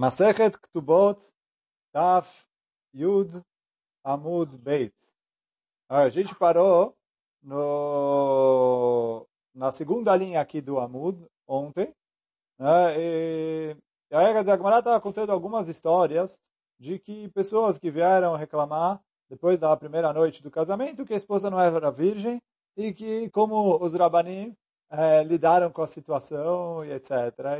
Masechet Ktubot Taf Yud Amud Beit. A gente parou no, na segunda linha aqui do Amud, ontem. Né, e, a Gemara estava contando algumas histórias de que pessoas que vieram reclamar depois da primeira noite do casamento que a esposa não era virgem e que como os rabanim é, lidaram com a situação e etc.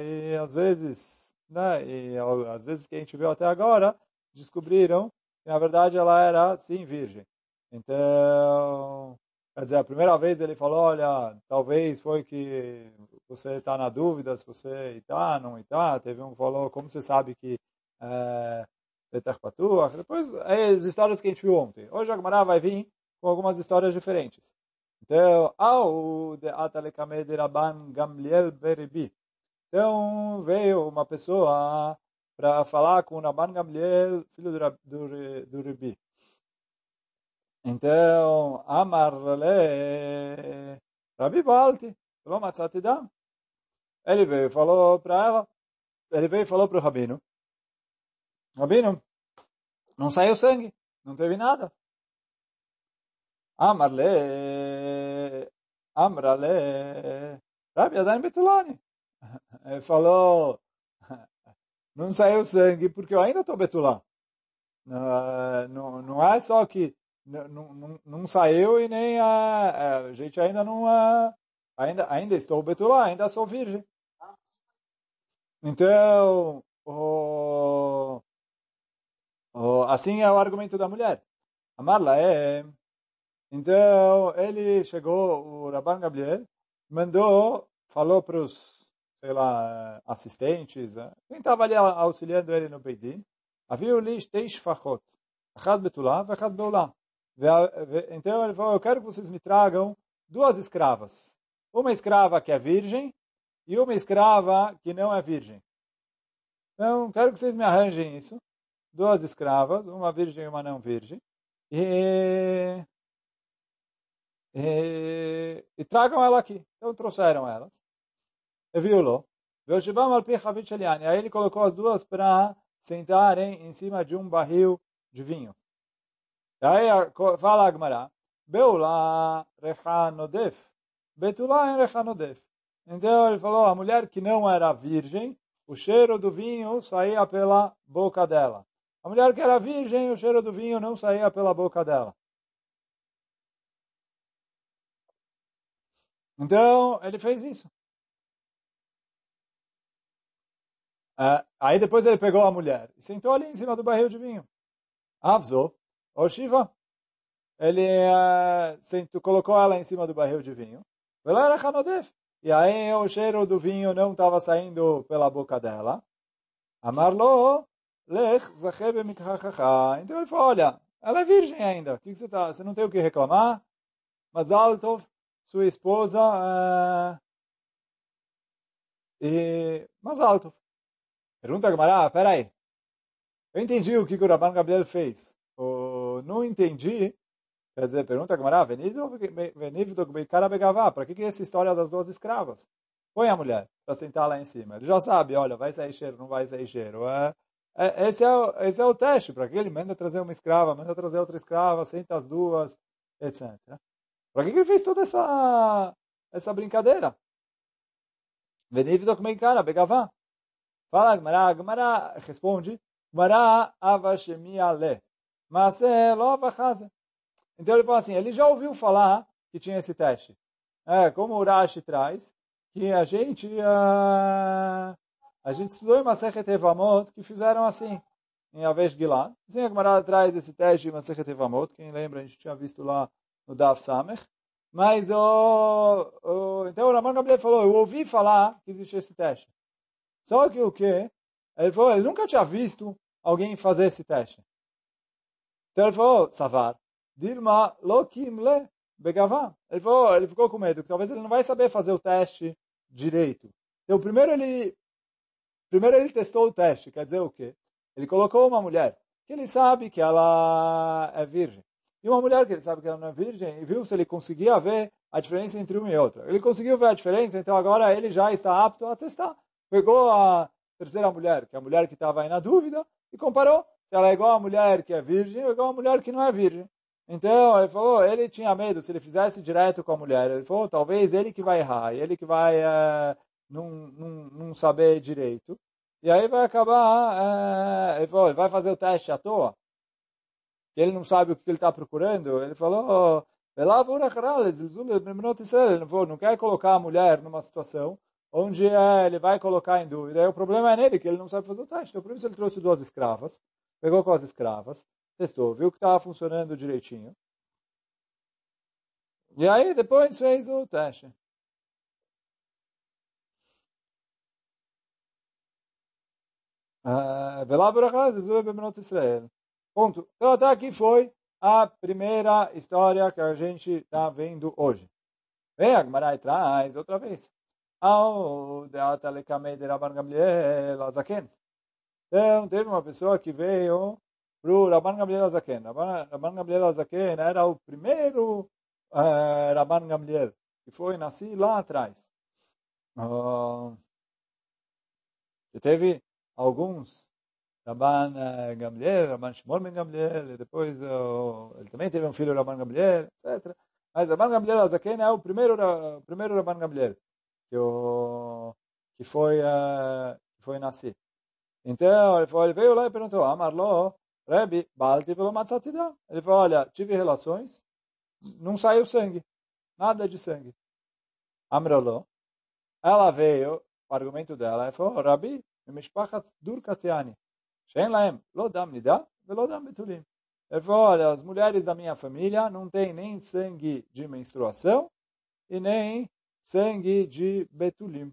E às vezes, né, e às vezes que a gente viu até agora, descobriram que na verdade ela era sim virgem. Então, quer dizer, a primeira vez ele falou, olha, talvez foi que você está na dúvida se você está, não está. Teve um que falou, como você sabe que é, depois, as histórias que a gente viu ontem. Hoje a Gemara vai vir com algumas histórias diferentes. Então, ao de Atalekame Rabban Gamliel Beribi. Então, veio uma pessoa para falar com Rabban Gamliel, filho do, do, do Ribi. Então, Amar le Rabi Balti, falou Matzati Dam. Ele veio e falou para ela, ele veio e falou para o Rabino, Rabino, não saiu sangue, não teve nada. Amarle, Amrale, Rabi Adan Betulani. Ele falou, não saiu sangue porque eu ainda estou betulá. Não, não é só que não, não, não saiu e nem a, a gente ainda não ainda ainda estou betulá, ainda sou virgem. Então, o, o, assim é o argumento da mulher. Amarla é então, ele chegou, o Rabban Gabriel, mandou, falou para os, sei lá, assistentes, né? quem estava ali auxiliando ele no Beidin, havia lish teish fachot, achad betulá, achad beulá. Então ele falou, eu quero que vocês me tragam duas escravas. Uma escrava que é virgem e uma escrava que não é virgem. Então, quero que vocês me arranjem isso. Duas escravas, uma virgem e uma não virgem. E e, e tragam ela aqui. Então trouxeram elas. E violou. Aí ele colocou as duas para sentarem em cima de um barril de vinho. Aí fala a Gemara, Beula rechanodef, Betula rechanodef. Então ele falou, a mulher que não era virgem, o cheiro do vinho saía pela boca dela. A mulher que era virgem, o cheiro do vinho não saía pela boca dela. Então, ele fez isso. Uh, aí depois ele pegou a mulher e sentou ali em cima do barril de vinho. Avzo, ou Shiva, ele uh, sentou, colocou ela em cima do barril de vinho. E aí o cheiro do vinho não estava saindo pela boca dela. Amarlo, lech zachebe Então ele falou, olha, ela é virgem ainda. O que você, tá, você não tem o que reclamar? Mas Altov, sua esposa uh, e mais alto. Pergunta a Gamara, ah, peraí. Eu entendi o que o Rabban Gabriel fez. Eu não entendi. Quer dizer, pergunta a Venivdo Beikara Begavá, para que, que é essa história das duas escravas? Põe a mulher para sentar lá em cima. Ele já sabe, olha, vai sair cheiro, não vai sair cheiro. É, é, esse, é o, esse é o teste, para que ele manda trazer uma escrava, manda trazer outra escrava, senta as duas, etc. Para que ele fez toda essa, essa brincadeira? Venivido como cara, begavá. Fala, Gmará, Gmará responde, Gmará avashemia le. Mas é Então ele fala assim, ele já ouviu falar que tinha esse teste. É, como o Rashi traz, que a gente uh, a gente estudou em Masechet Evamot que fizeram assim, em Avesh Gilad. Sim, a Gemara traz esse teste em Masechet Evamot, quem lembra, a gente tinha visto lá no Daf Samech. Mas o, o, então o Ramon Gabriel falou, eu ouvi falar que existe esse teste. Só que o que? Ele falou, ele nunca tinha visto alguém fazer esse teste. Então ele falou, Savar, Dilma Le Begavá. Ele falou, ele ficou com medo, que talvez ele não vai saber fazer o teste direito. Então primeiro ele, primeiro ele testou o teste, quer dizer o quê? Ele colocou uma mulher que ele sabe que ela é virgem e uma mulher que ele sabe que ela não é virgem e viu se ele conseguia ver a diferença entre uma e outra. Ele conseguiu ver a diferença, então agora ele já está apto a testar. Pegou a, terceira mulher, que é a mulher que estava aí na dúvida, e comparou se ela é igual a mulher que é virgem ou igual a mulher que não é virgem. Então, ele falou, ele tinha medo, se ele fizesse direto com a mulher, ele falou, talvez ele que vai errar, ele que vai é, não, não, saber direito. E aí vai acabar, é, ele falou, ele vai fazer o teste à toa, que ele não sabe o que ele está procurando. Ele falou, ele não quer colocar a mulher numa situação onde é, ele vai colocar em dúvida. O problema é nele, que ele não sabe fazer o teste. Então, por isso ele trouxe duas escravas, pegou com as escravas, testou, viu que estava funcionando direitinho. E aí depois fez o teste. Ah, Israel. Ponto. Então até aqui foi a primeira história que a gente está vendo hoje. Vem a Gemara traz outra vez. Então, teve uma pessoa que veio para o Rabban Gamliel Azaken. Rabban Gamliel Azaken era o primeiro uh, Rabban Gamliel, que foi nasci lá atrás. Uh, teve alguns Rabban Gamliel, Rabban Shimon Ben Gamliel, e depois uh, ele também teve um filho Rabban Gamliel, etc. Mas Rabban Gamliel Azaken é o primeiro, primeiro Rabban Gamliel que, o, que foi uh, foi nascer. Então ele veio lá e perguntou, Amarlo, Rebbe, Balti pelo Matzatidá. Ele falou, olha, tive relações, não saiu sangue, nada de sangue. Amrolo, ela veio, o argumento dela, ela falou, Rabi, Mishpachat Durkatiani, Shen Laem, Lodam Nida, Velodam Betulim. Ele falou, olha, as mulheres da minha família não têm nem sangue de menstruação e nem sangue de Betulim.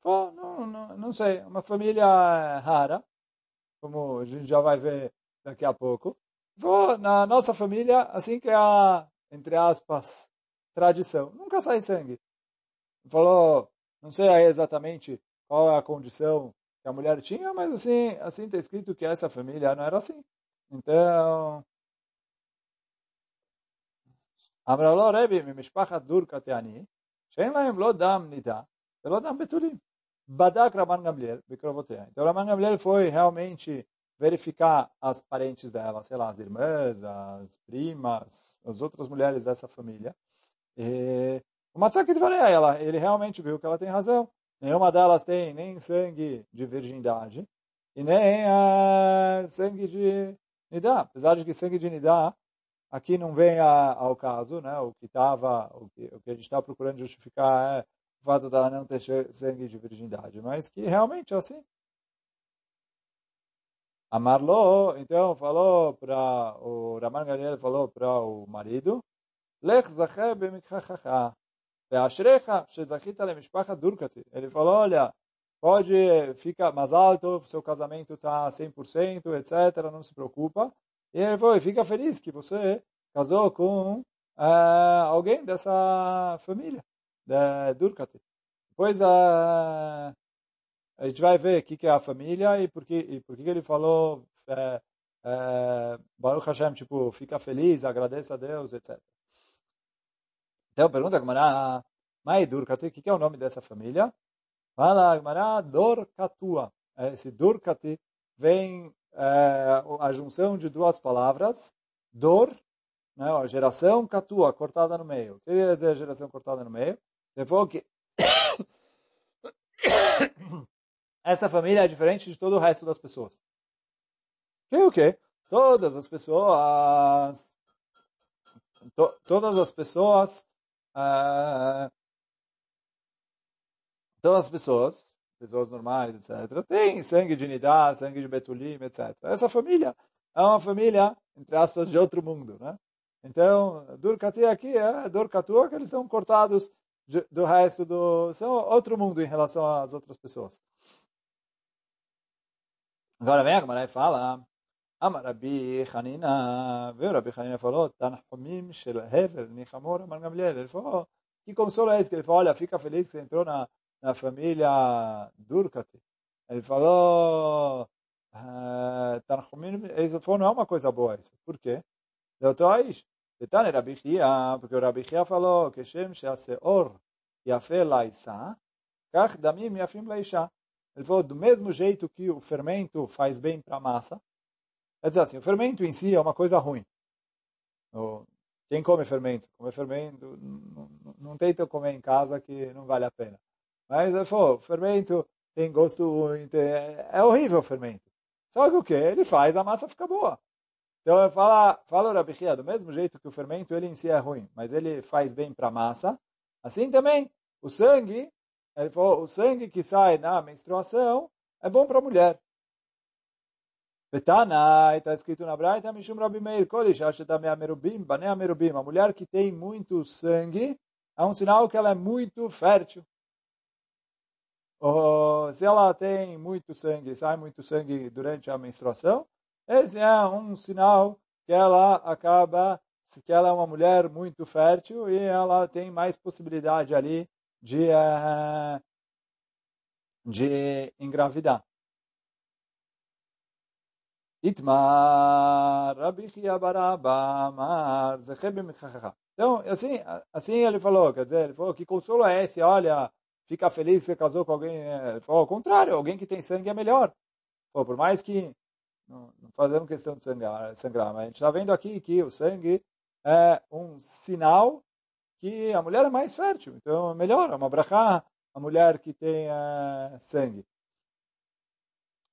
Foi, não, não, não sei, uma família eh, rara, como a gente já vai ver daqui a pouco. Foi na nossa família, assim que é a, entre aspas, tradição. Nunca sai sangue. Falou, não sei exatamente qual é a condição que a mulher tinha, mas assim, assim está escrito que essa família não era assim. Então, Amralo Rebi, Mishpachat Dur Kateani, שאין להם לא דם נידה ולא דם בתולים. בדק רבן גמליאל בקרובותיה. Então, Raman Gamliel foi realmente verificar as parentes dela, sei lá, as irmãs, as primas, as outras mulheres dessa família. E o Matzaki ela, ele realmente viu que ela tem razão. Nenhuma delas tem nem sangue de virgindade e nem uh, sangue de Nidá. Apesar de que sangue de Nidá aqui não vem a, ao caso, né? O que estava, o que, o que a gente está procurando justificar é o fato dela não ter sangue de virgindade, mas que realmente é assim. Amarlo, então falou para o Raman falou para o marido, Lech zacher shezachita durkati. Ele falou, olha, pode ficar mais alto, seu casamento está 100%, etc., não se preocupa. E ele falou, fica feliz que você casou com uh, alguém dessa família, de Durkati. Depois, uh, a gente vai ver o que, que é a família e por que, e por que ele falou é, é, Baruch Hashem, tipo, fica feliz, agradeça a Deus, etc. Então, pergunta a Gemara, Mai Durkati, o que, que é o nome dessa família? Fala a Gemara, Dorkatua. Esse Durkati vem é, a junção de duas palavras, Dor, né, a geração, Katua, cortada no meio. O que quer dizer geração cortada no meio? Depois que essa família é diferente de todo o resto das pessoas. Que o quê? Todas as pessoas, to, todas as pessoas, uh, todas as pessoas, pessoas normais, etc., têm sangue de Nidá, sangue de Betulim, etc. Essa família é uma família, entre aspas, de outro mundo, né? Então, Durkati aqui é Durkatua, que eles estão cortados do resto do... São outro mundo em relação às outras pessoas. Agora vem a Gemara e fala, Amar Rabi Hanina, veio Rabi Hanina falou, Tanhumim shel Hevel Nichamor Amar Gamliel. Ele falou, que consolo é esse? Ele falou, olha, fica feliz que você entrou na, na família Durkati. Ele falou, Tanhumim, ele falou, não é uma coisa boa isso. Por quê? Eu estou aí. Detalhe Rabi Chia, porque o Rabi Chia falou, que Shem Sheaseor Yafel Laisa, Kach Damim Yafim Laisha. Ele falou, do mesmo jeito que o fermento faz bem para a massa, quer dizer assim, o fermento em si é uma coisa ruim. Quem come fermento? Come fermento, não, não, não tenta comer em casa que não vale a pena. Mas ele falou, fermento tem gosto ruim, tem, é, horrível o fermento. Só que o que? Ele faz a massa ficar boa. Então fala, fala o Rabi do mesmo jeito que o fermento ele em si é ruim, mas ele faz bem para a massa, assim também o sangue, ele falou, o sangue que sai na menstruação é bom para a mulher. Betana, está escrito na Braita, Mishum Rabi Meir, Kolish, Ashetam Amerubim, Bane Amerubim, a mulher que tem muito sangue, é um sinal que ela é muito fértil. Ou, se ela tem muito sangue, sai muito sangue durante a menstruação, esse é um sinal que ela acaba, que ela é uma mulher muito fértil e ela tem mais possibilidade ali de, uh, de engravidar. Itmar, Então, assim, assim ele falou, quer dizer, ele falou que consolo é esse, olha, fica feliz que você casou com alguém, falou, ao contrário, alguém que tem sangue é melhor. Pô, por mais que não, não fazemos questão de sangrar, sangrar, mas a gente está vendo aqui que o sangue é um sinal que a mulher é mais fértil. Então, é melhor, é uma brachá, a mulher que tem é, sangue.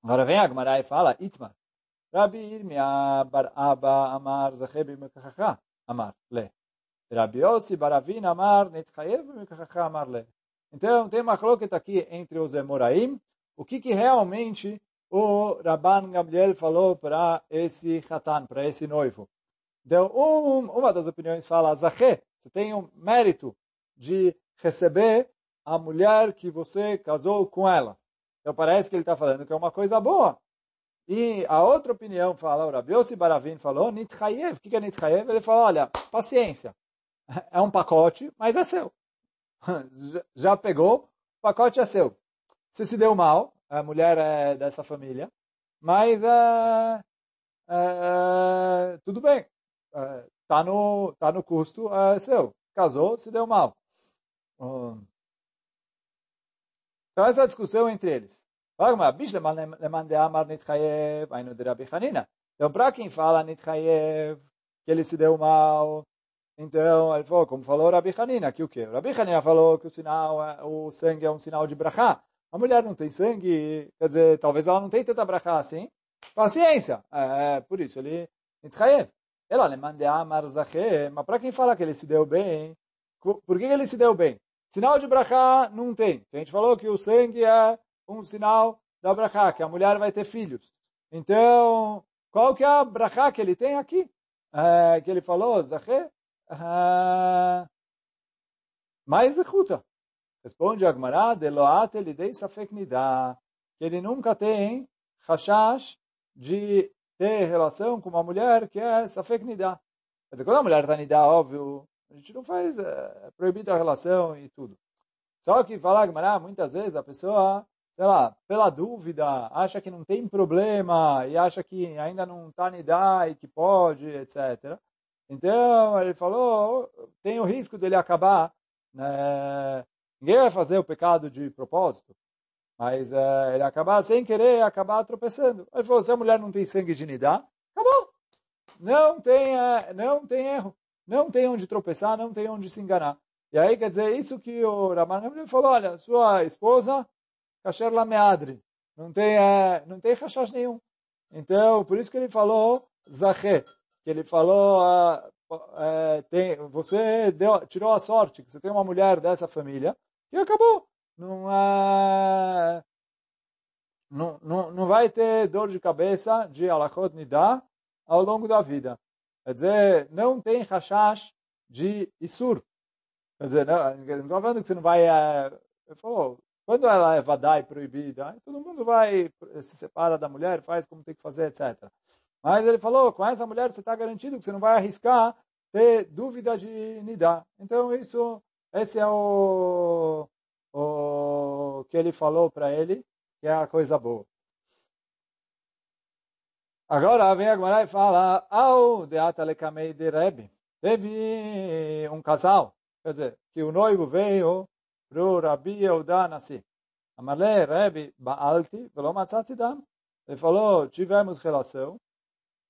Agora vem a Gemara e fala, Itmar, Rabi Irmia bar Abba Amar Zachebi Mekachacha Amar Le. Rabi Yossi Baravin Amar Netchayev Mekachacha Amar Le. Então, tem uma cloqueta aqui entre os Emoraim, o que, que realmente o Rabban Gabriel falou para esse Hatan, para esse noivo. Então, um, uma das opiniões fala, Zahé, você tem um mérito de receber a mulher que você casou com ela. Então parece que ele está falando que é uma coisa boa. E a outra opinião fala, o Rabi Yossi Baravin falou, Nitchayev. O que é Nitchayev? Ele falou, olha, paciência. É um pacote, mas é seu. Já pegou, o pacote é seu. Se se deu mal, a mulher é dessa família, mas é, é, tudo bem, é, tá no tá no custo é seu, casou, se deu mal. Hum. Então essa é a discussão entre eles. Então, para quem fala que ele se deu mal, então ele falou, como falou Rabi Hanina, que o quê? Rabi Hanina falou que o sinal, é, o sangue é um sinal de brachá. A mulher não tem sangue, quer dizer, talvez ela não tenha tanta brachá assim. Paciência. É, é por isso ele. Ela mande amar mas para quem fala que ele se deu bem, por que ele se deu bem? Sinal de brachá não tem. A gente falou que o sangue é um sinal da brachá, que a mulher vai ter filhos. Então, qual que é a brachá que ele tem aqui? É, que ele falou, Zahé, mais executa. Responde Agmará, Deloat Elidei Safek Nidá, que ele nunca tem rashash de ter relação com uma mulher que é Safek Nidá. Quer dizer, quando a mulher está Nidá, óbvio, a gente não faz, é, proibida a relação e tudo. Só que falar Agmará, muitas vezes a pessoa, sei lá, pela dúvida, acha que não tem problema e acha que ainda não está Nidá e que pode, etc. Então, ele falou, tem o risco dele acabar né, Ninguém vai fazer o pecado de propósito, mas uh, ele acabar sem querer, acabar tropeçando. Ele falou, se a mulher não tem sangue de nidá, acabou. Não tem, uh, não tem erro. Não tem onde tropeçar, não tem onde se enganar. E aí, quer dizer, isso que o Raman falou, olha, sua esposa, kasher lameadre, não tem, uh, não tem rachash nenhum. Então, por isso que ele falou Zahé, que ele falou, uh, tem, você deu, tirou a sorte, que você tem uma mulher dessa família, e acabou. Não, é, não, não, não vai ter dor de cabeça de alachot nidá ao longo da vida. Quer dizer, não tem rashash de isur. Quer dizer, não, não estou falando que você não vai... É, falou, quando ela é vadai proibida, todo mundo vai, se separa da mulher, faz como tem que fazer, etc. Mas ele falou, com essa mulher você está garantido que você não vai arriscar ter dúvida de nidá. Então, isso esse é o, o que ele falou para ele, que é a coisa boa. Agora vem a Gemara e fala, ao de Atalekamei de Rebbe, teve um casal, quer dizer, que o noivo veio para o Rabi Yehuda nascer. Amalei, Rebbe, Baalti, velo matzati dam. Ele falou, tivemos relação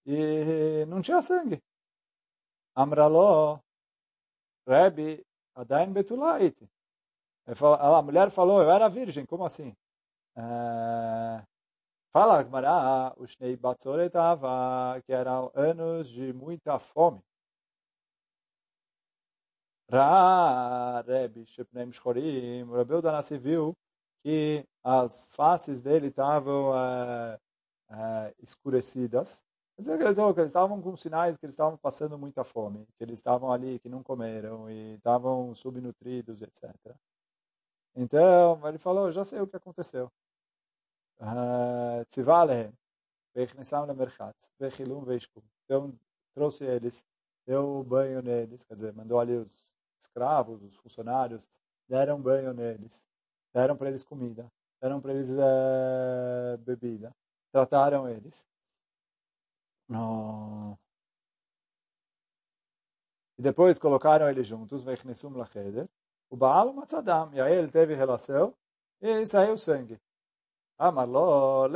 e não tinha sangue. Amralo, Rebbe, Adain Betulait. A mulher falou, eu era virgem, como assim? Uh, fala Agmará, o Shnei Batzoret Ava, que eram anos de muita fome. Ra, Rebbe, Shepnem Shchorim, o Rebbe Danassi viu que as faces dele estavam uh, uh, escurecidas. Dizer, que eles estavam com sinais que eles estavam passando muita fome, que eles estavam ali, que não comeram e estavam subnutridos, etc. Então, ele falou, já sei o que aconteceu. Veishkum. Então, trouxe eles, deu banho neles, quer dizer, mandou ali os escravos, os funcionários, deram banho neles, deram para eles comida, deram para eles é, bebida, trataram eles. No... E depois colocaram eles juntos, Vechnessum lacheder, o Baal Matzadam. E aí ele teve relação e saiu sangue. Amarlo,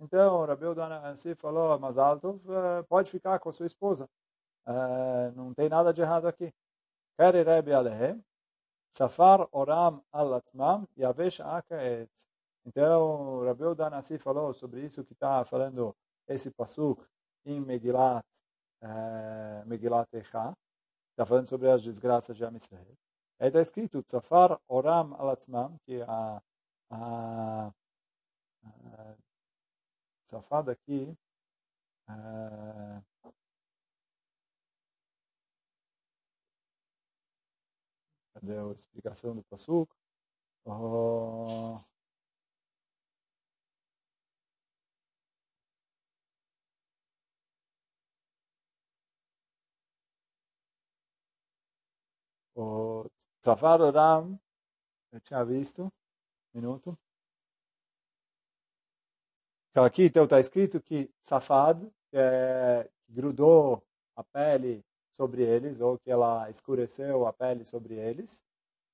Então, Rabi Udanasi falou, mas alto, pode ficar com a sua esposa. Uh, não tem nada de errado aqui. Kari Rabi Alehem, Safar Oram Alatmam, Yavesh Akaet. Então, Rabi Udanasi falou sobre isso que está falando esse pasuk em Megilat, uh, Megilat Echa. Está falando sobre as desgraças de Amisrael. Aí está escrito, Tzafar Oram Alatzmam, que a, a, a Tzafar daqui, a, cadê a explicação do Pasuk? Oh, o Safar Oram, eu tinha visto, minuto. Então aqui então está escrito que Safad, é, grudou a pele sobre eles, ou que ela escureceu a pele sobre eles,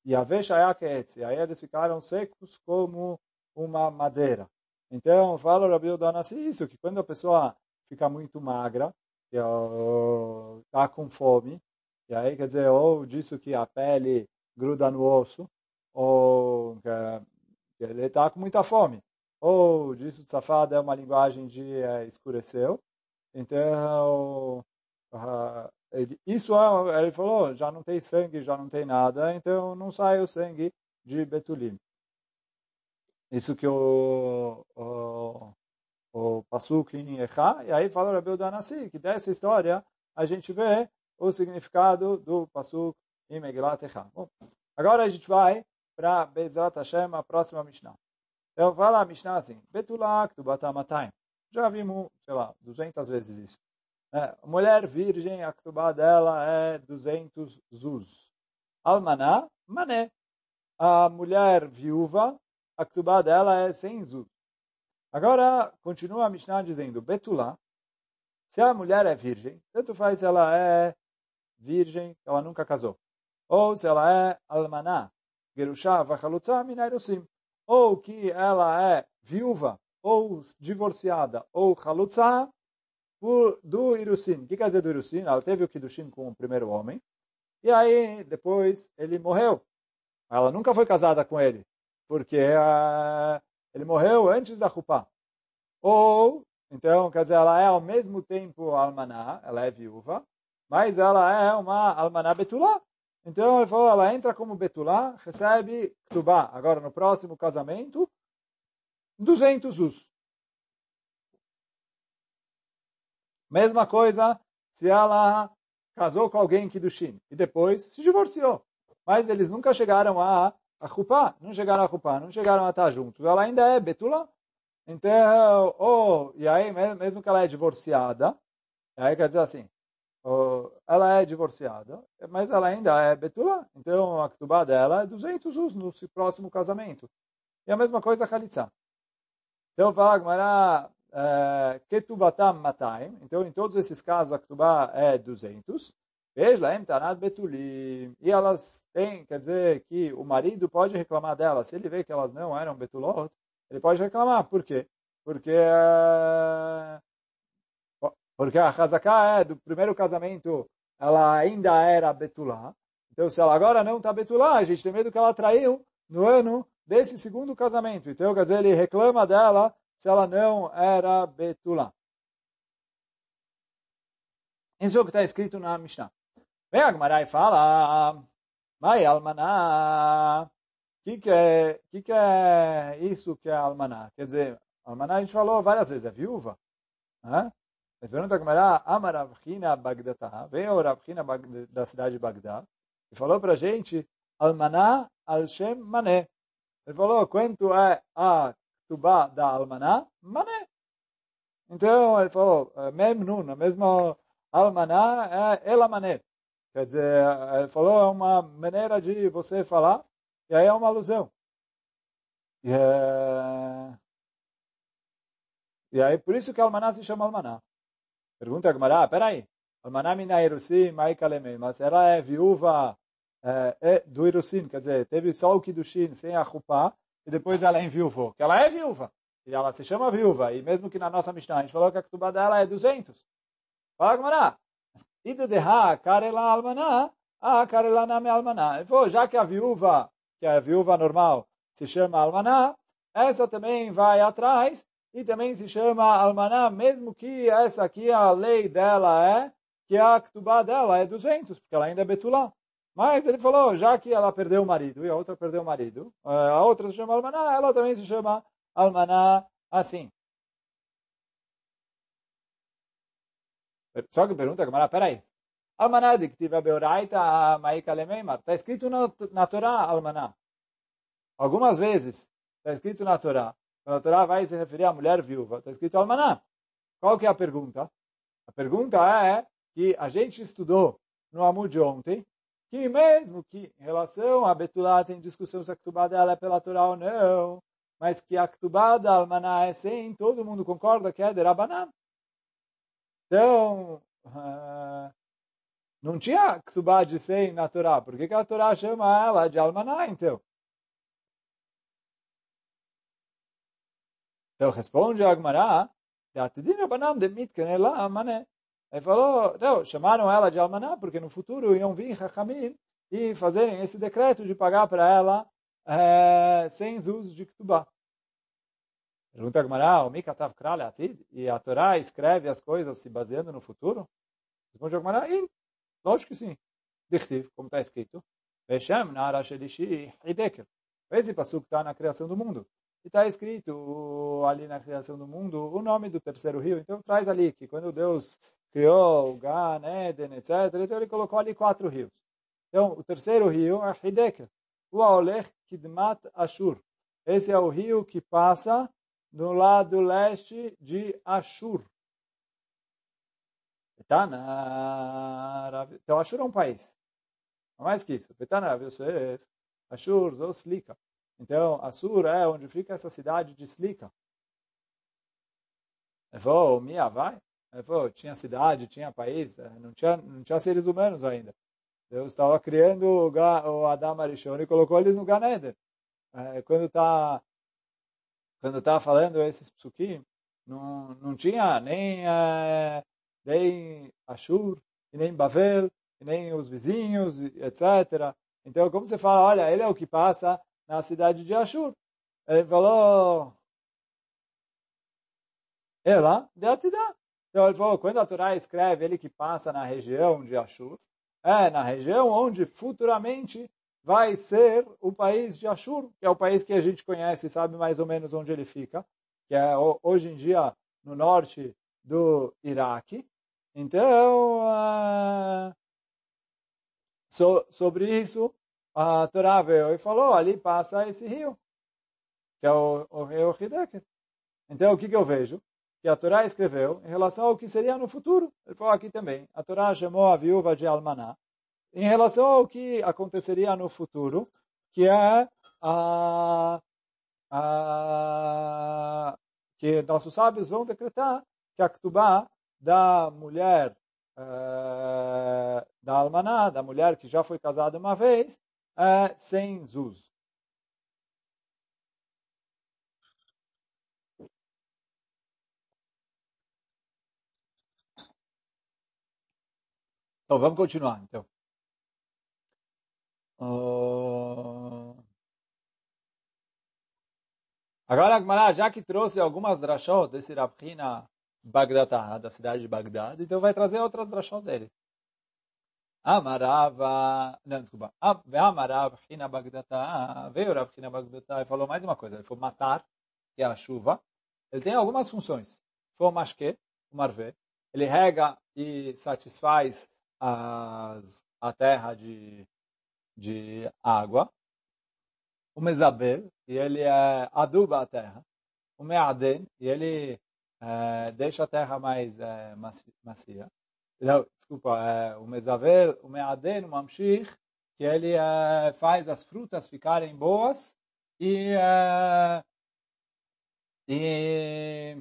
e a Veshayaketz, aí eles ficaram secos como uma madeira. Então, fala Rabi Udanassi isso, que quando a pessoa fica muito magra, está com fome, e aí quer dizer, ou disso que a pele gruda no osso, ou que ele está com muita fome. Ou disso safado é uma linguagem de é, escureceu. Então, uh, ele, isso é, ele falou, já não tem sangue, já não tem nada, então não sai o sangue de Betulim. Isso que o, o, o Pasuk em Echa, e aí fala o Rebeu Danassi, que dessa história a gente vê o significado do Pasuk em Megilat. Bom, agora a gente vai para Bezrat Hashem, a próxima Mishnah. Então, fala a Mishnah assim, Betulak do Batamatayim. Já vimos, sei lá, 200 vezes isso. É, mulher virgem, a Ktubá dela é 200 zuz. Almaná, mané. A mulher viúva, a Ktubá dela é 100 zuz. Agora, continua a Mishnah dizendo, Betulá, se a mulher é virgem, tanto faz se ela é virgem, ela nunca casou. Ou se ela é almaná, gerushá vachalutza minairosim. Ou que ela é viúva, ou divorciada, ou chalutza, do Irusim. O que quer dizer do Irusim? Ela teve o Kiddushin com o primeiro homem, e aí depois ele morreu. Ela nunca foi casada com ele, porque uh, ele morreu antes da Rupá. Ou, então, quer dizer, ela é ao mesmo tempo almaná, ela é viúva, mas ela é uma almaná betulá. Então ele falou, ela entra como betulá, recebe ktubá. Agora no próximo casamento, 200 us. Mesma coisa se ela casou com alguém que do Shin e depois se divorciou. Mas eles nunca chegaram a a não chegaram a Chupá, não chegaram a estar juntos. Ela ainda é betulá. Então, oh, e aí mesmo que ela é divorciada, aí quer dizer assim, ela é divorciada, mas ela ainda é betulá. Então a ktubá dela é 200 us no próximo casamento. E a mesma coisa a Khalitsa. Então fala Gmará, é, ketubatam mataim. Então em todos esses casos a ktubá é 200. Veja, Tanat Betulim. E elas têm, quer dizer, que o marido pode reclamar delas. Se ele vê que elas não eram Betulot, ele pode reclamar. Por quê? Porque, eh, porque a Hazaká é do primeiro casamento, ela ainda era Betulá. Então, se ela agora não está Betulá, a gente tem medo que ela traiu no ano desse segundo casamento. Então, quer dizer, ele reclama dela se ela não era Betulá. Isso é o que está escrito na Mishnah. Vem a Gemara e fala, Mai Almaná, o que, que, é, que, que é isso que é Almaná? Quer dizer, Almaná a gente falou várias vezes, é viúva. Né? Mas pergunta a Gemara, Amaravchina Bagdatá, veio Ravchina da cidade de Bagdá, e falou para a gente, Almaná al-Shem Mané. Ele falou, quanto é a Tubá da Almaná? Mané. Então, ele falou, Mem Nun, a mesma Almaná é Elamané. Quer dizer, ele falou, é uma maneira de você falar, e aí é uma alusão. E, é... e aí, por isso que Almaná se chama Almaná. Pergunta a peraí, mina Irusim, Maikaleme, mas ela é viúva é, do Irusim, quer dizer, teve só o Kiddushin sem a Chupá, e depois ela enviuvou, que ela é viúva. E ela se chama viúva, e mesmo que na nossa Mishnah a gente falou que a Ketubá dela é 200. Fala, Gemara, Ida de ha, karela almaná, ah, karela name almaná. Ele falou, já que a viúva, que é a viúva normal, se chama almaná, essa também vai atrás e também se chama almaná, mesmo que essa aqui, a lei dela é que a ktubá dela é 200, porque ela ainda é betulá. Mas ele falou, já que ela perdeu o marido e a outra perdeu o marido, eh, a outra se chama almaná, ela também se chama almaná assim. Só que pergunta, Gamara, peraí. Almaná dictiva beoraita maika lemeimar. Está escrito na, na Torá, Almaná. Algumas vezes está escrito na Torá. Quando a Torá vai se referir à mulher viúva, está escrito Almaná. Qual que é a pergunta? A pergunta é que a gente estudou no Amud de ontem, que mesmo que em relação a Betulá tem discussão se a Ktubá dela é pela Torá ou não, mas que a Ktubá da Almaná é sem, todo mundo concorda que é de Rabanan. Então, uh, não tinha Ksubá de 100 na Torá. Por que, que a Torá chama ela de Almaná, então? Então, responde a Agmará, ele falou, não, chamaram ela de Almaná porque no futuro iam vir Chachamim e fazerem esse decreto de pagar para ela é, sem uso de Ktubá. Pergunta a Gemara, o Mikatav Kral Atid? E a Torá escreve as coisas se baseando no futuro? Responde a Gemara, lógico que sim. Dichtiv, como está escrito. Veshem Nara Shelishi Hidekel. Esse passuco está na criação do mundo. E está escrito ali na criação do mundo o nome do terceiro rio. Então traz ali que quando Deus criou Gan, Eden, etc., então ele colocou ali quatro rios. Então o terceiro rio é Hidekel. O Aolech Kidmat Ashur. Esse é o rio que passa no lado leste de Ashur. Então, Ashur é um país. Não mais que isso. Ashur, Zoslika. Então, Ashur é onde fica essa cidade de Slika. Falou, Mia vai? Falou, tinha cidade, tinha país, é, não tinha, não tinha seres humanos ainda. Deus estava criando o, o Adam Arishon e colocou eles no Ganeder. É, quando está quando estava falando esses psukim, não, não tinha nem, uh, nem Ashur, e nem Bavel, e nem os vizinhos, etc. Então, como você fala, olha, ele é o que passa na cidade de Ashur. Ele falou, ela, de Atidah. Então, ele falou, quando a Torá escreve ele que passa na região de Ashur, é na região onde futuramente vai ser o país de Ashur, que é o país que a gente conhece, sabe mais ou menos onde ele fica, que é hoje em dia no norte do Iraque. Então, uh, so, sobre isso, a Torá veio e falou, ali passa esse rio, que é o, o rio Hideket. Então, o que, que eu vejo? Que a Torá escreveu em relação ao que seria no futuro. Ele falou aqui também. A Torá chamou a viúva de Almaná em relação ao que aconteceria no futuro, que é a, a, que nossos sábios vão decretar que a Ktubá da mulher uh, da almaná, da mulher que já foi casada uma vez, uh, sem zuz. Então, vamos continuar, então. Uh... Agora, Agmará, já que trouxe algumas drashot desse Rabhina Bagdatá, da cidade de Bagdad, então vai trazer outras drashot dele. Amarava, não, desculpa, Amarava, Hina Bagdatá, veio Rabhina Bagdatá e falou mais uma coisa, ele foi matar, que é a chuva. Ele tem algumas funções. Foi o mashke, o marvé, ele rega e satisfaz as, a terra de, de água. O mezabel, e ele é, aduba a terra. O meaden, e ele é, deixa a terra mais é, macia. Não, desculpa, é, o mezabel, o meaden, o mamshich, que ele é, faz as frutas ficarem boas e, é, e,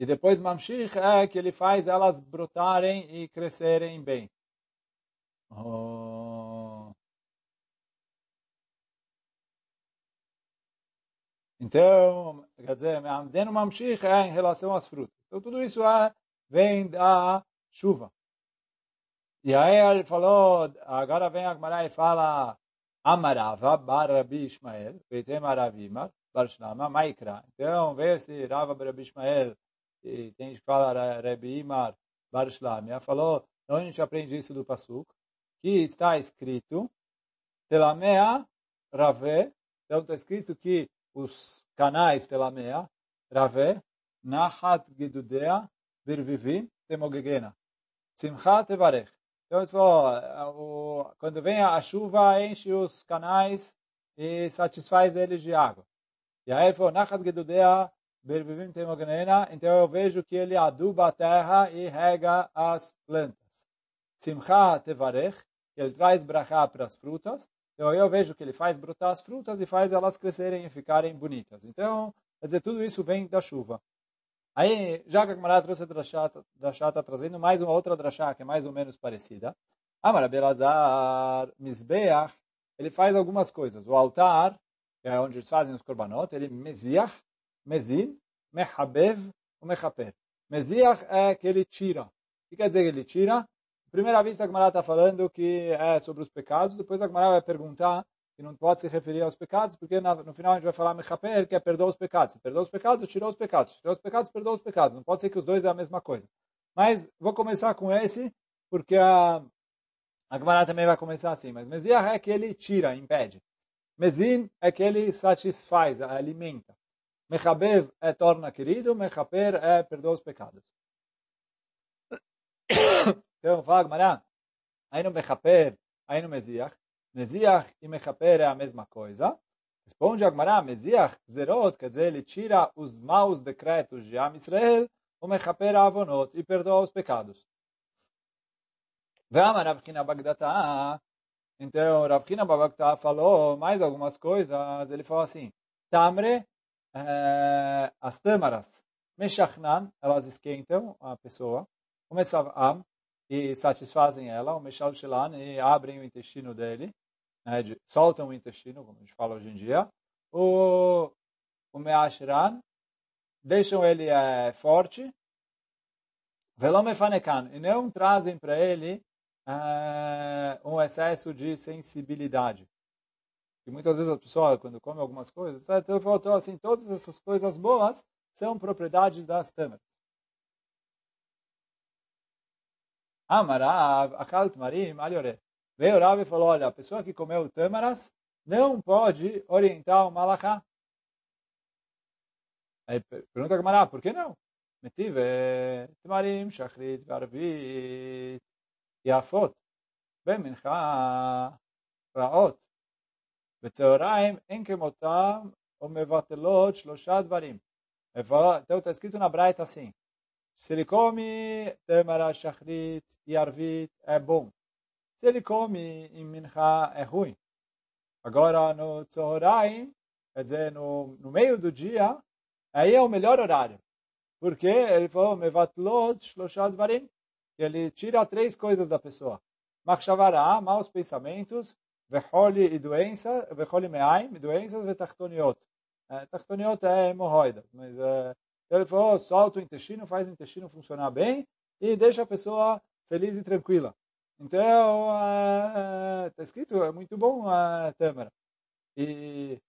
e depois mamshich é que ele faz elas brotarem e crescerem bem. Oh. Então, quer dizer, Me'amdenu Mamshich é em relação às frutas. Então, tudo isso é, vem da chuva. E aí ele falou, agora vem a Agmará e fala, Amarava, bar Rabi Ishmael, Beitem Aravimar, bar Shlama, Maikra. Então, vê esse Rava Rabi Ishmael, e tem que falar Rabi Imar, bar Shlamia, falou, onde a gente aprende isso do Pasuk? que está escrito Telamea Rave, então está escrito que os canais Telamea Rave, Nahat Gedudea Birvivim Temogegena, Simcha Tevarech. Então, falou, quando vem a chuva, enche os canais e satisfaz eles de água. E aí ele falou, Nachat Gedudea Birvivim Temogegena, então eu vejo que ele aduba a terra e rega as plantas. Simcha Tevarech, ele traz brachá para as frutas, então eu vejo que ele faz brotar as frutas e faz elas crescerem e ficarem bonitas. Então, quer dizer, tudo isso vem da chuva. Aí, já que a camarada trouxe a drachá, drachá está trazendo mais uma outra drachá, que é mais ou menos parecida. Amar Belazar Mizbeach, ele faz algumas coisas. O altar, que é onde eles fazem os korbanot, ele meziach, mezin, mehabev, o mechaper. Meziach é que ele tira. O que quer dizer que ele tira? primeira vista, a Gemara está falando que é sobre os pecados, depois a Gemara vai perguntar que não pode se referir aos pecados, porque no final a gente vai falar Mechaper, que é perdoar os pecados. Se perdoa os pecados, tirou os pecados. Tirou os pecados, perdoa os pecados. Não pode ser que os dois é a mesma coisa. Mas vou começar com esse, porque a, a Gemara também vai começar assim. Mas Mesiah é que ele tira, impede. Mezin é que ele satisfaz, alimenta. Mechabev é torna querido, Mechaper é perdoa os pecados. Então, fala Gmará, aí no Mechaper, aí no Meziach. Meziach e Mechaper é a mesma coisa. Responde a Gmará, Meziach zerot, quer dizer, ele tira os maus decretos de Am Israel, o Mechaper avonot, e perdoa os pecados. Vama Rabkina Bagdata, então Rabkina Bagdata falou mais algumas coisas, ele falou assim, Tamre, eh, as tâmaras, Meshachnan, elas esquentam a pessoa, o Mesavam, e satisfazem ela, o Meshal e abrem o intestino dele, né, de, soltam o intestino, como a gente fala hoje em dia. O, o Meashran, deixam ele é, forte, Velomefanekan, e não trazem para ele é, um excesso de sensibilidade. E muitas vezes a pessoa, quando come algumas coisas, então, faltou assim, todas essas coisas boas são propriedades das tâmaras. Amarav, Akalt Marim, Aliore. Veio o Rav e falou, olha, a pessoa que comeu tâmaras não pode orientar o malachá. Aí pergunta a Gamara, por que não? Metive, Tamarim, Shachrit, Varvit, Yafot, במנחה רעות. בצהריים אין כמותם או מבטלות שלושה דברים. Então está escrito na Braita assim, se ele come tâmara, shachrit e arvit, é bom. Se ele come em mincha, é ruim. Agora, no tzoraim, quer dizer, no, no meio do dia, aí é o melhor horário. Porque ele falou, mevatlot shloshad varim, que ele tira três coisas da pessoa. Machshavara, maus pensamentos, vecholi e doença, vecholi meaim, doenças, vetachtoniot. É, tachtoniot é hemorroidas, mas é, ele falou, solta o intestino, faz o intestino funcionar bem e deixa a pessoa feliz e tranquila. Então, está escrito, é muito bom a tâmara. E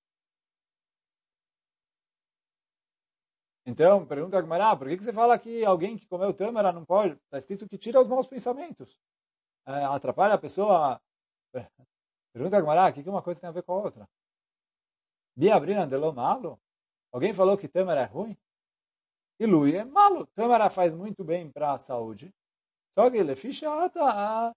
Então, pergunta a Gemara, por que, que você fala que alguém que comeu tâmara não pode? Está escrito que tira os maus pensamentos. É, atrapalha a pessoa. Pergunta a Gemara, o que, que uma coisa tem a ver com a outra? Biabrina de lo malo? Alguém falou que tâmara é ruim? E lui é malo. Tâmara faz muito bem para a saúde. A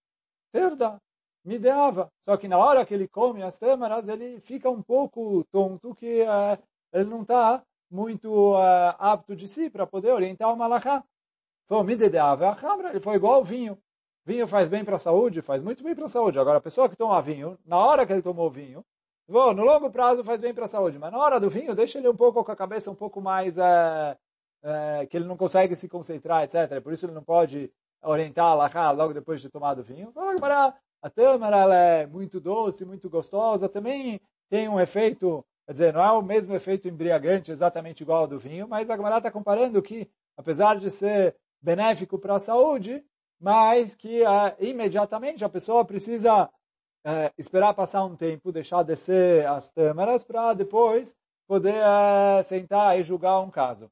perda, me deava. Só que na hora que ele come as tâmaras, ele fica um pouco tonto, que uh, ele não está muito uh, apto de si para poder orientar o malachá. Foi dedeava a câmara, ele foi igual ao vinho. Vinho faz bem para a saúde, faz muito bem para a saúde. Agora, a pessoa que toma vinho, na hora que ele tomou vinho, bom, no longo prazo faz bem para a saúde, mas na hora do vinho, deixa ele um pouco com a cabeça um pouco mais, uh, que ele não consegue se concentrar, etc. Por isso ele não pode orientar a logo depois de tomar o vinho. A tâmara ela é muito doce, muito gostosa, também tem um efeito, quer dizer, não é o mesmo efeito embriagante exatamente igual ao do vinho, mas a Gemara está comparando que, apesar de ser benéfico para a saúde, mas que uh, imediatamente a pessoa precisa uh, esperar passar um tempo, deixar descer as tâmaras para depois poder uh, sentar e julgar um caso.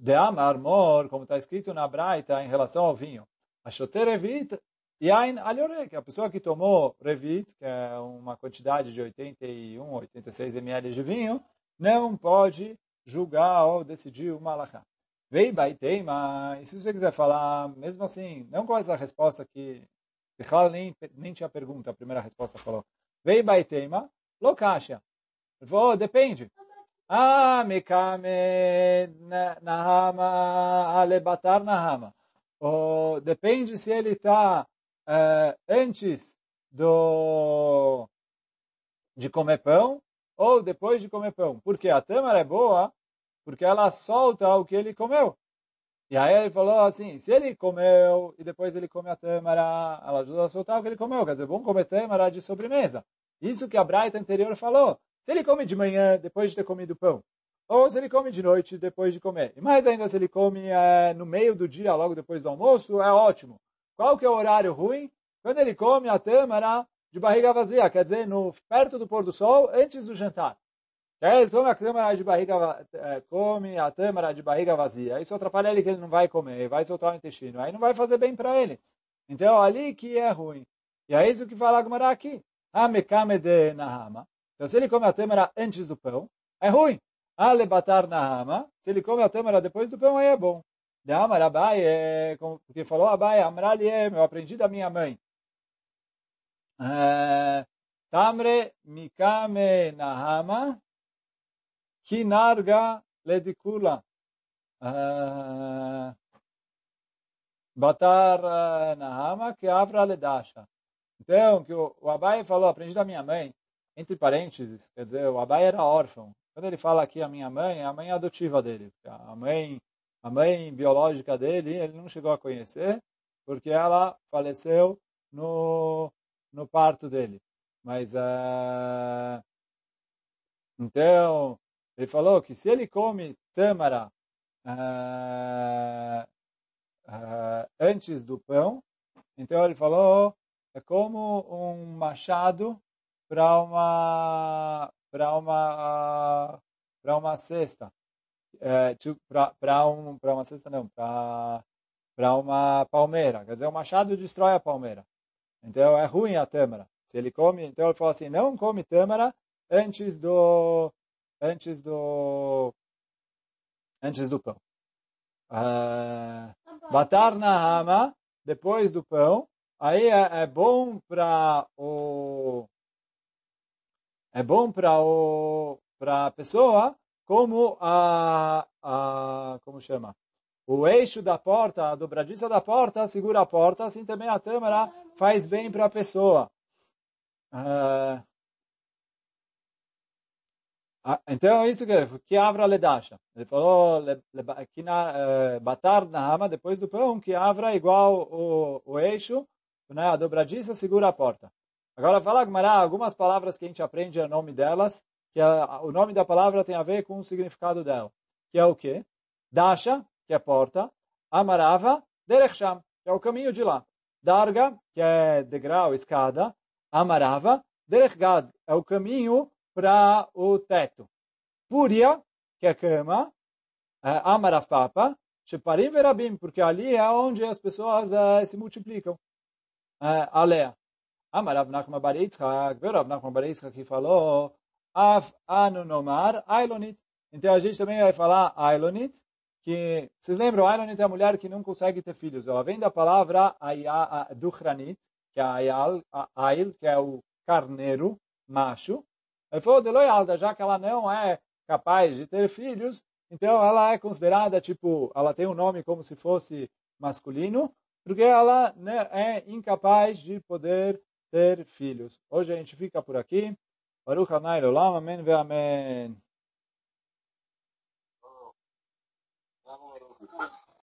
De amar mor, como está escrito na Braita em relação ao vinho. A shoter revit yain alhore, que a pessoa que tomou revit, que é uma quantidade de 81, 86 ml de vinho, não pode julgar ou decidir uma alahá. Vei baiteima, e se você quiser falar, mesmo assim, não com essa resposta que Bichal nem, nem tinha pergunta, a primeira resposta falou. Vei baiteima, lokasha. Falou, depende. Mekame nahama alebatar nahama. Depende se ele está uh, antes do de comer pão ou depois de comer pão. Porque a tâmara é boa porque ela solta o que ele comeu. E aí ele falou assim, se ele comeu e depois ele come a tâmara, ela ajuda a soltar o que ele comeu. Quer dizer, bom comer tâmara de sobremesa. Isso que a Braita anterior falou. Se ele come de manhã, depois de ter comido pão, ou se ele come de noite, depois de comer. E mais ainda, se ele come é, no meio do dia, logo depois do almoço, é ótimo. Qual que é o horário ruim? Quando ele come a tâmara de barriga vazia, quer dizer, no, perto do pôr do sol, antes do jantar. Aí ele toma a tâmara de barriga, é, come a tâmara de barriga vazia. Isso atrapalha ele que ele não vai comer, vai soltar o intestino. Aí não vai fazer bem para ele. Então, ali que é ruim. E é isso que fala Agmará aqui. Amekame de Nahama. Então, se ele come a tâmara antes do pão, é ruim. Alebatar na rama, se ele come a tâmara depois do pão, aí é bom. De Amar Abai, é, porque falou Abai, Amrali é, eu aprendi da minha mãe. É, Tamre mikame nahama, kinarga ledikula. É, batar nahama, que avra ledasha. Então, que o, o Abai falou, aprendi da minha mãe, entre parênteses, quer dizer, o Abai era órfão. Quando ele fala aqui a minha mãe, é a mãe adotiva dele. A mãe, a mãe biológica dele, ele não chegou a conhecer, porque ela faleceu no, no parto dele. Mas, uh, então, ele falou que se ele come tâmara uh, antes do pão, então ele falou, é como um machado para uma para uma para uma cesta. É, para um para uma cesta não para para uma palmeira. Quer dizer o machado destrói a palmeira. Então é ruim a tâmara. Se ele come então ele fala assim não come tâmara antes do antes do antes do pão. Uh, batar na rama depois do pão aí é, é bom para o é bom para a pessoa como a, a como chama o eixo da porta a dobradiça da porta segura a porta assim também a tâmara faz bem para a pessoa uh, então, isso que ele que avra ledasha. Ele falou, que na, uh, batar na rama, depois do pão, que avra igual o, o eixo, né, a dobradiça segura a porta. Agora, fala Gmará, algumas palavras que a gente aprende o nome delas, que o nome da palavra tem a ver com o significado dela. Que é o quê? Dasha, que é porta. Amarava, derecham, que é o caminho de lá. Darga, que é degrau, escada. Amarava, derechgad, é o caminho para o teto. Puria, que é cama, é, Amarafapa, Sheparim Verabim, porque ali é onde as pessoas é, se multiplicam. É, Alea. Amarav Nachman Bar Yitzchak, Rav Nachman Bar Yitzchak que falou, Af Anu Nomar Ailonit. Então a gente também vai falar Ailonit, que, vocês lembram, Ailonit é a mulher que não consegue ter filhos. Ela vem da palavra Duchranit, que é Ayal, Ail, que é o carneiro, macho, ele falou, Deloyalda, já que ela não é capaz de ter filhos, então ela é considerada, tipo, ela tem um nome como se fosse masculino, porque ela né, é incapaz de poder ter filhos. Hoje a gente fica por aqui. Baruch Hanai Amém ve Amém.